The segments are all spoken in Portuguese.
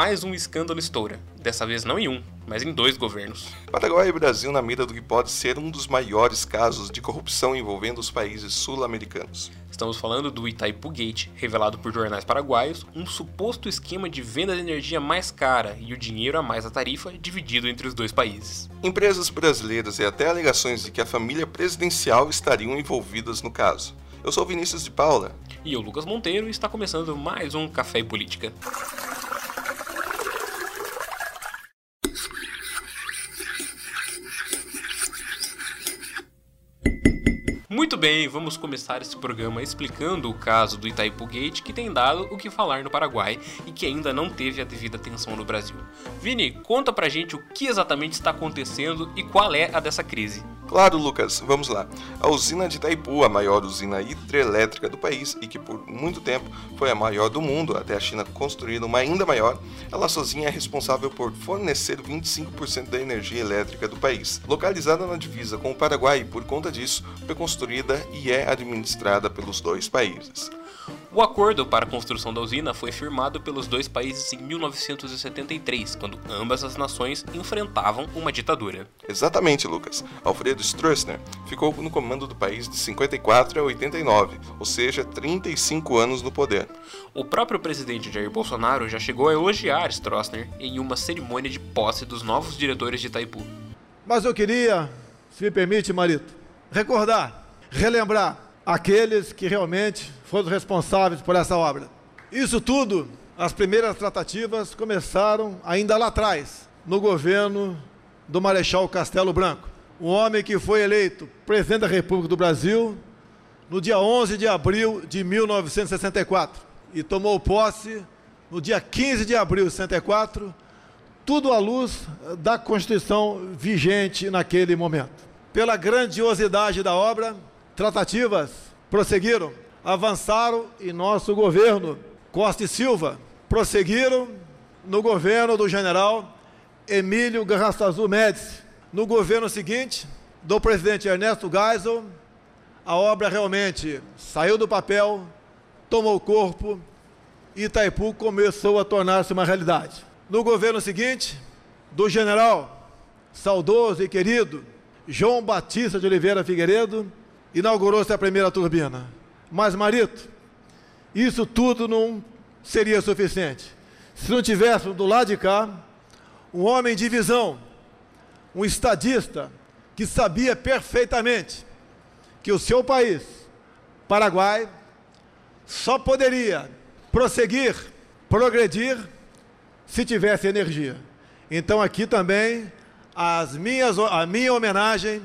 mais um escândalo estoura. Dessa vez não em um, mas em dois governos. Paraguai e Brasil na mira do que pode ser um dos maiores casos de corrupção envolvendo os países sul-americanos. Estamos falando do Itaipu Gate, revelado por jornais paraguaios, um suposto esquema de venda de energia mais cara e o dinheiro a mais a tarifa dividido entre os dois países. Empresas brasileiras e até alegações de que a família presidencial estariam envolvidas no caso. Eu sou Vinícius de Paula. E eu, Lucas Monteiro, e está começando mais um Café e Política. Muito bem, vamos começar esse programa explicando o caso do Itaipu Gate que tem dado o que falar no Paraguai e que ainda não teve a devida atenção no Brasil. Vini, conta pra gente o que exatamente está acontecendo e qual é a dessa crise. Claro, Lucas, vamos lá. A usina de Itaipu, a maior usina hidrelétrica do país e que por muito tempo foi a maior do mundo, até a China construir uma ainda maior, ela sozinha é responsável por fornecer 25% da energia elétrica do país. Localizada na divisa com o Paraguai, por conta disso, foi construída e é administrada pelos dois países. O acordo para a construção da usina foi firmado pelos dois países em 1973, quando ambas as nações enfrentavam uma ditadura. Exatamente, Lucas. Alfredo Stroessner ficou no comando do país de 54 a 89, ou seja, 35 anos no poder. O próprio presidente Jair Bolsonaro já chegou a elogiar Stroessner em uma cerimônia de posse dos novos diretores de Itaipu. Mas eu queria, se me permite, Marito, recordar, relembrar aqueles que realmente foram responsáveis por essa obra. Isso tudo, as primeiras tratativas começaram ainda lá atrás, no governo do Marechal Castelo Branco, um homem que foi eleito presidente da República do Brasil no dia 11 de abril de 1964 e tomou posse no dia 15 de abril de 64, tudo à luz da Constituição vigente naquele momento. Pela grandiosidade da obra, tratativas prosseguiram avançaram em nosso governo. Costa e Silva prosseguiram no governo do general Emílio Garrastazu Médici. No governo seguinte, do presidente Ernesto Geisel, a obra realmente saiu do papel, tomou corpo e Itaipu começou a tornar-se uma realidade. No governo seguinte, do general saudoso e querido João Batista de Oliveira Figueiredo, inaugurou-se a primeira turbina. Mas, Marito, isso tudo não seria suficiente. Se não tivéssemos do lado de cá um homem de visão, um estadista, que sabia perfeitamente que o seu país, Paraguai, só poderia prosseguir, progredir, se tivesse energia. Então, aqui também as minhas, a minha homenagem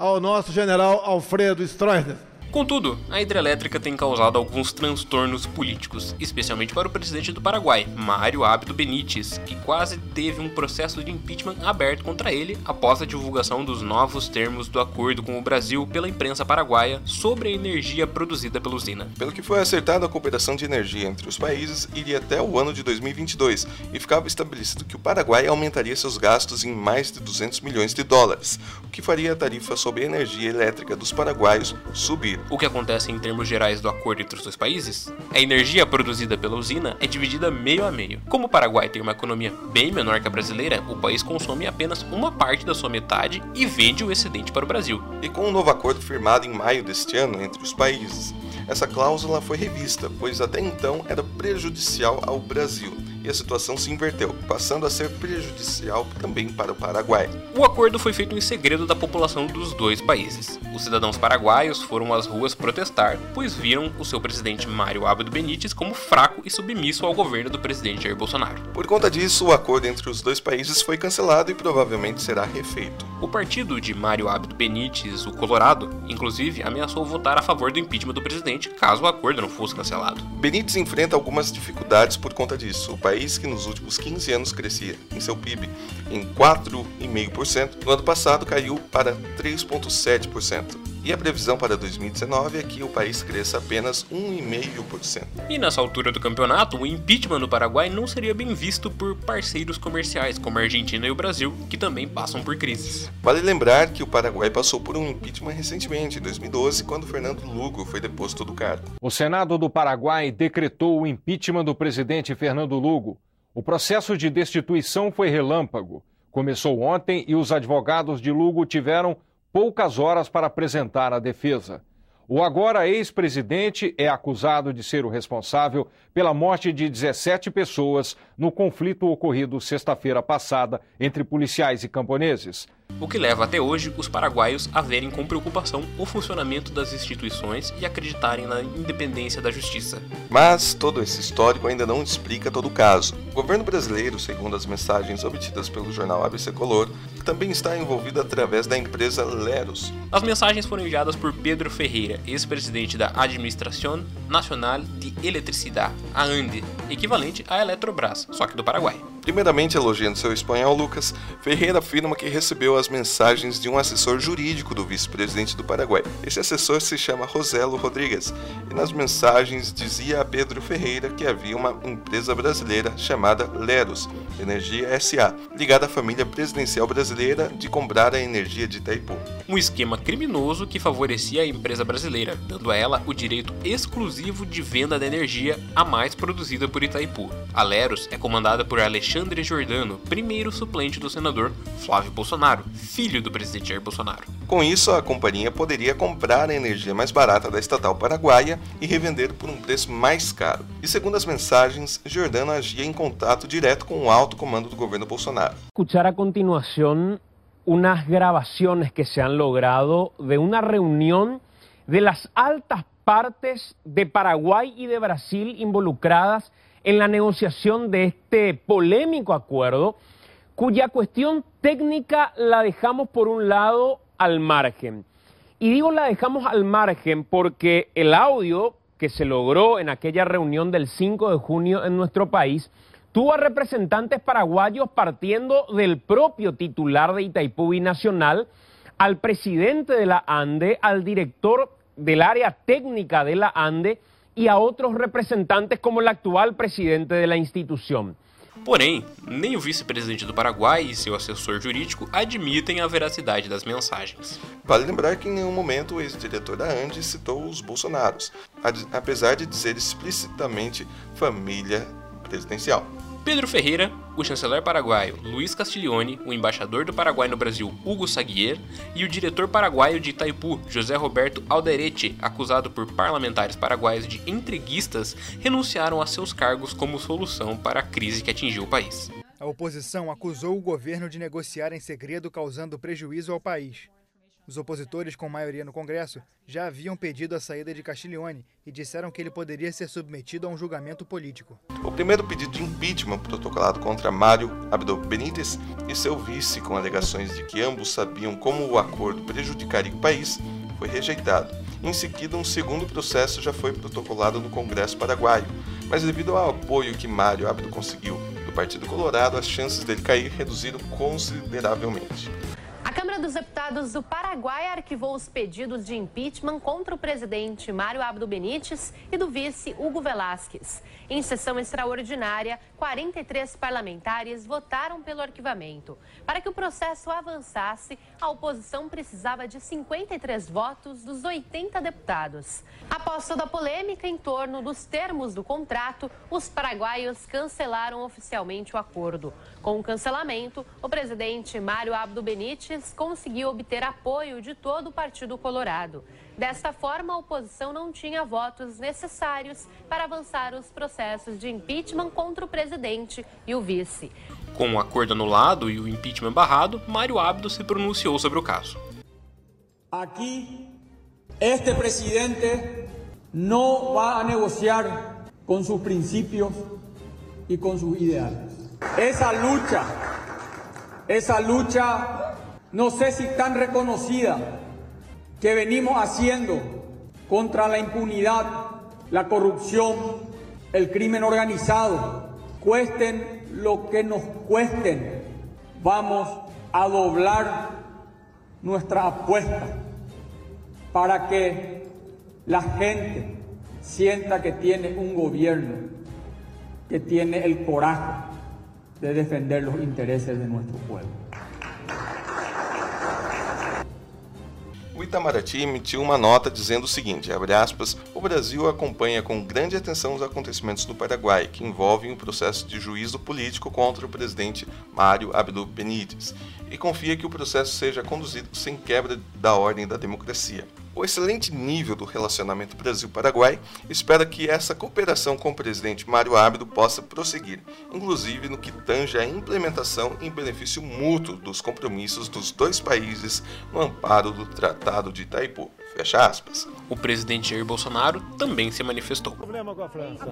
ao nosso general Alfredo Stroessner Contudo, a hidrelétrica tem causado alguns transtornos políticos, especialmente para o presidente do Paraguai, Mário Abdo Benítez, que quase teve um processo de impeachment aberto contra ele após a divulgação dos novos termos do acordo com o Brasil pela imprensa paraguaia sobre a energia produzida pela usina. Pelo que foi acertada a cooperação de energia entre os países iria até o ano de 2022 e ficava estabelecido que o Paraguai aumentaria seus gastos em mais de 200 milhões de dólares, o que faria a tarifa sobre a energia elétrica dos paraguaios subir. O que acontece em termos gerais do acordo entre os dois países? A energia produzida pela usina é dividida meio a meio. Como o Paraguai tem uma economia bem menor que a brasileira, o país consome apenas uma parte da sua metade e vende o excedente para o Brasil. E com o um novo acordo firmado em maio deste ano entre os países, essa cláusula foi revista, pois até então era prejudicial ao Brasil e a situação se inverteu, passando a ser prejudicial também para o Paraguai. O acordo foi feito em segredo da população dos dois países. Os cidadãos paraguaios foram às ruas protestar, pois viram o seu presidente Mário Abdo Benítez como fraco e submisso ao governo do presidente Jair Bolsonaro. Por conta disso, o acordo entre os dois países foi cancelado e provavelmente será refeito. O partido de Mário Abdo Benítez, o Colorado, inclusive ameaçou votar a favor do impeachment do presidente caso o acordo não fosse cancelado. Benítez enfrenta algumas dificuldades por conta disso. O país que nos últimos 15 anos crescia em seu PIB em 4,5%, no ano passado caiu para 3,7% e a previsão para 2019 é que o país cresça apenas 1,5%. E nessa altura do campeonato, o impeachment no Paraguai não seria bem visto por parceiros comerciais como a Argentina e o Brasil, que também passam por crises. Vale lembrar que o Paraguai passou por um impeachment recentemente, em 2012, quando Fernando Lugo foi deposto do cargo. O Senado do Paraguai decretou o impeachment do presidente Fernando Lugo. O O processo de destituição foi relâmpago. Começou ontem e os advogados de Lugo tiveram poucas horas para apresentar a defesa. O agora ex-presidente é acusado de ser o responsável pela morte de 17 pessoas no conflito ocorrido sexta-feira passada entre policiais e camponeses o que leva até hoje os paraguaios a verem com preocupação o funcionamento das instituições e acreditarem na independência da justiça. Mas todo esse histórico ainda não explica todo o caso. O governo brasileiro, segundo as mensagens obtidas pelo jornal ABC Color, também está envolvido através da empresa Leros. As mensagens foram enviadas por Pedro Ferreira, ex-presidente da Administração Nacional de Eletricidade, a ANDE, equivalente à Eletrobras, só que do Paraguai. Primeiramente elogiando seu espanhol, Lucas, Ferreira afirma que recebeu as mensagens de um assessor jurídico do vice-presidente do Paraguai. Esse assessor se chama Roselo Rodrigues, e nas mensagens dizia a Pedro Ferreira que havia uma empresa brasileira chamada Leros Energia SA, ligada à família presidencial brasileira de comprar a energia de Itaipu. Um esquema criminoso que favorecia a empresa brasileira, dando a ela o direito exclusivo de venda da energia a mais produzida por Itaipu. A Leros é comandada por Alexandre Giordano, primeiro suplente do senador Flávio Bolsonaro, filho do presidente Jair Bolsonaro. Com isso, a companhia poderia comprar a energia mais barata da estatal paraguaia e revender por um preço mais caro. E segundo as mensagens, Giordano agia em contato direto com o alto comando do governo Bolsonaro. Escuchar a continuação unas grabaciones que se han logrado de una reunión de las altas partes de Paraguay y de Brasil involucradas en la negociación de este polémico acuerdo, cuya cuestión técnica la dejamos por un lado al margen. Y digo la dejamos al margen porque el audio que se logró en aquella reunión del 5 de junio en nuestro país tuvo a representantes paraguayos partiendo del propio titular de Itaipú Nacional, al presidente de la ANDE, al director del área técnica de la ANDE e a outros representantes como o atual presidente da instituição. Porém, nem o vice-presidente do Paraguai e seu assessor jurídico admitem a veracidade das mensagens. Vale lembrar que em nenhum momento o ex-diretor da ANDI citou os Bolsonaros, apesar de dizer explicitamente família presidencial. Pedro Ferreira, o chanceler paraguaio Luiz Castiglione, o embaixador do Paraguai no Brasil Hugo Saguier e o diretor paraguaio de Itaipu José Roberto Alderete, acusado por parlamentares paraguaios de entreguistas, renunciaram a seus cargos como solução para a crise que atingiu o país. A oposição acusou o governo de negociar em segredo, causando prejuízo ao país. Os opositores, com maioria no Congresso, já haviam pedido a saída de Castiglione e disseram que ele poderia ser submetido a um julgamento político. O primeiro pedido de impeachment protocolado contra Mário Abdo Benítez e seu vice, com alegações de que ambos sabiam como o acordo prejudicaria o país, foi rejeitado. Em seguida, um segundo processo já foi protocolado no Congresso paraguaio, mas devido ao apoio que Mário Abdo conseguiu do Partido Colorado, as chances dele cair reduziram consideravelmente. Dos Deputados do Paraguai arquivou os pedidos de impeachment contra o presidente Mário Abdo Benítez e do vice Hugo Velásquez. Em sessão extraordinária, 43 parlamentares votaram pelo arquivamento. Para que o processo avançasse, a oposição precisava de 53 votos dos 80 deputados. Após toda a polêmica em torno dos termos do contrato, os paraguaios cancelaram oficialmente o acordo. Com o cancelamento, o presidente Mário Abdo Benítez conseguiu obter apoio de todo o Partido Colorado. Desta forma, a oposição não tinha votos necessários para avançar os processos de impeachment contra o presidente e o vice. Com o acordo anulado e o impeachment barrado, Mário Abdo se pronunciou sobre o caso. Aqui, este presidente não vai negociar com seus princípios e com seus ideais. Essa luta, essa luta, não sei se tão reconhecida que venimos haciendo contra la impunidad, la corrupción, el crimen organizado, cuesten lo que nos cuesten, vamos a doblar nuestra apuesta para que la gente sienta que tiene un gobierno que tiene el coraje de defender los intereses de nuestro pueblo. O Itamaraty emitiu uma nota dizendo o seguinte, aspas, o Brasil acompanha com grande atenção os acontecimentos no Paraguai, que envolvem o processo de juízo político contra o presidente Mário Abdo Benítez, e confia que o processo seja conduzido sem quebra da ordem da democracia. O excelente nível do relacionamento Brasil-Paraguai espera que essa cooperação com o presidente Mário Abdo possa prosseguir, inclusive no que tange à implementação em benefício mútuo dos compromissos dos dois países no amparo do Tratado de Itaipu. Fecha aspas. O presidente Jair Bolsonaro também se manifestou. problema com a França?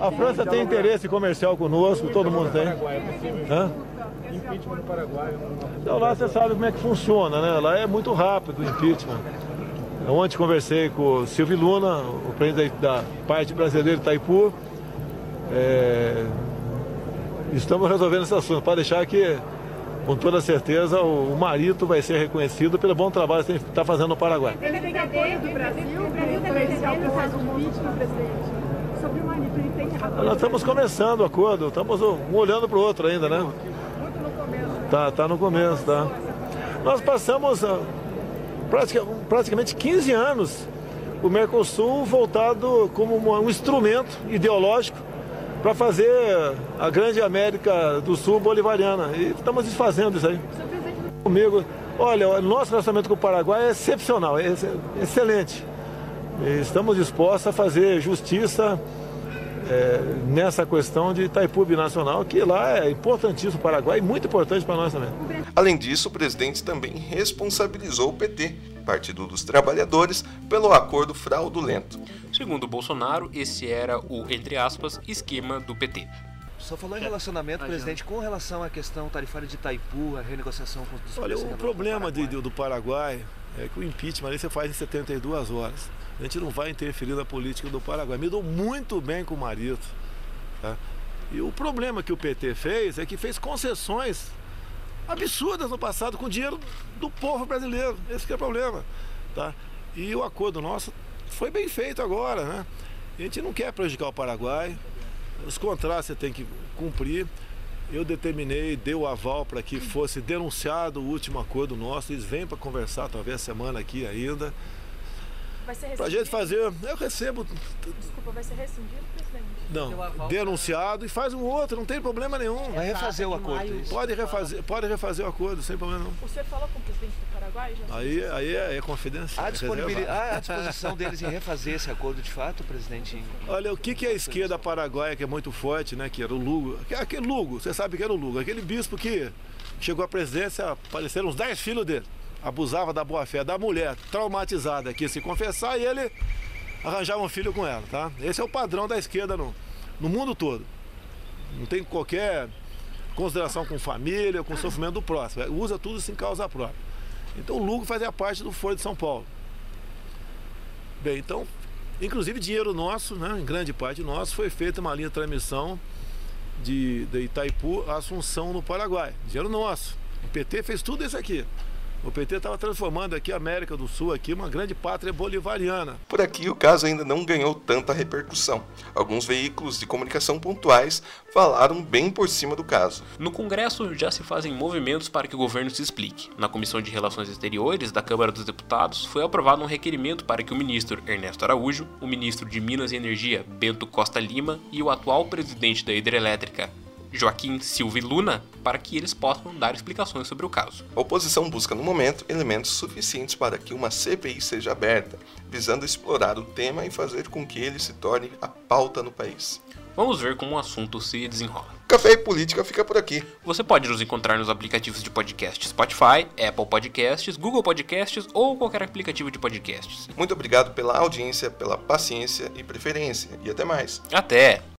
A França tem interesse comercial conosco, todo mundo tem. Hã? Impeachment no Paraguai. Então lá você sabe como é que funciona, né? Lá é muito rápido o impeachment. Ontem conversei com o Silvio Luna, o presidente da parte brasileira Itaipu. É, estamos resolvendo esse assunto, para deixar que, com toda certeza, o, o Marito vai ser reconhecido pelo bom trabalho que está fazendo no Paraguai. Ele tem apoio do Brasil, o Brasil está defendendo faz um impeachment, presidente. Sobre o Marito, ele tem apoio. Nós estamos começando o acordo, estamos um olhando para o outro ainda, né? Muito no começo. Tá, tá no começo, tá? Nós passamos ah, praticamente 15 anos o Mercosul voltado como um instrumento ideológico para fazer a grande América do Sul bolivariana. E estamos desfazendo isso aí. Comigo, olha, o nosso relacionamento com o Paraguai é excepcional, é ex- excelente. Estamos dispostos a fazer justiça é, nessa questão de Itaipu Binacional, que lá é importantíssimo para o Paraguai e muito importante para nós também. Além disso, o presidente também responsabilizou o PT, Partido dos Trabalhadores, pelo acordo fraudulento. Segundo Bolsonaro, esse era o, entre aspas, esquema do PT. Só falou em relacionamento, presidente, com relação à questão tarifária de Itaipu, a renegociação com os Olha, o do problema de- Paraguai. do, do Paraguai é que o impeachment ali você faz em 72 horas. A gente não vai interferir na política do Paraguai. Me dou muito bem com o Marito. tá? E o problema que o PT fez é que fez concessões absurdas no passado com dinheiro do povo brasileiro. Esse é o problema. Tá? E o acordo nosso foi bem feito agora. Né? A gente não quer prejudicar o Paraguai. Os contratos você tem que cumprir. Eu determinei, dei o aval para que fosse denunciado o último acordo nosso. Eles vêm para conversar, talvez semana aqui ainda. Vai ser Para a rescindido? gente fazer, eu recebo, Desculpa, vai ser rescindido, presidente? não, denunciado e faz um outro, não tem problema nenhum. Vai refazer o acordo, isso. Pode refazer, pode refazer o acordo, sem problema não. O senhor falou com o presidente do Paraguai já? Aí, aí é, é confidencial. Há, é a disposição deles em refazer esse acordo de fato, presidente? Olha, o que, que é a esquerda paraguaia, que é muito forte, né? Que era o Lugo. Aquele Lugo, você sabe que era o Lugo. Aquele bispo que chegou à presidência, apareceram uns 10 filhos dele. Abusava da boa-fé da mulher, traumatizada, que se confessar e ele arranjava um filho com ela, tá? Esse é o padrão da esquerda no, no mundo todo. Não tem qualquer consideração com família, com sofrimento do próximo. É, Usa tudo sem causa própria. Então o Lugo fazia parte do Foro de São Paulo. Bem, então, inclusive dinheiro nosso, né, em grande parte nosso, foi feita uma linha de transmissão de, de Itaipu a Assunção no Paraguai. Dinheiro nosso. O PT fez tudo isso aqui. O PT estava transformando aqui a América do Sul aqui uma grande pátria bolivariana. Por aqui, o caso ainda não ganhou tanta repercussão. Alguns veículos de comunicação pontuais falaram bem por cima do caso. No Congresso já se fazem movimentos para que o governo se explique. Na Comissão de Relações Exteriores da Câmara dos Deputados foi aprovado um requerimento para que o ministro Ernesto Araújo, o ministro de Minas e Energia Bento Costa Lima e o atual presidente da Hidrelétrica Joaquim Silva e Luna para que eles possam dar explicações sobre o caso. A oposição busca, no momento, elementos suficientes para que uma CPI seja aberta, visando explorar o tema e fazer com que ele se torne a pauta no país. Vamos ver como o assunto se desenrola. Café e Política fica por aqui. Você pode nos encontrar nos aplicativos de podcast Spotify, Apple Podcasts, Google Podcasts ou qualquer aplicativo de podcasts. Muito obrigado pela audiência, pela paciência e preferência. E até mais. Até!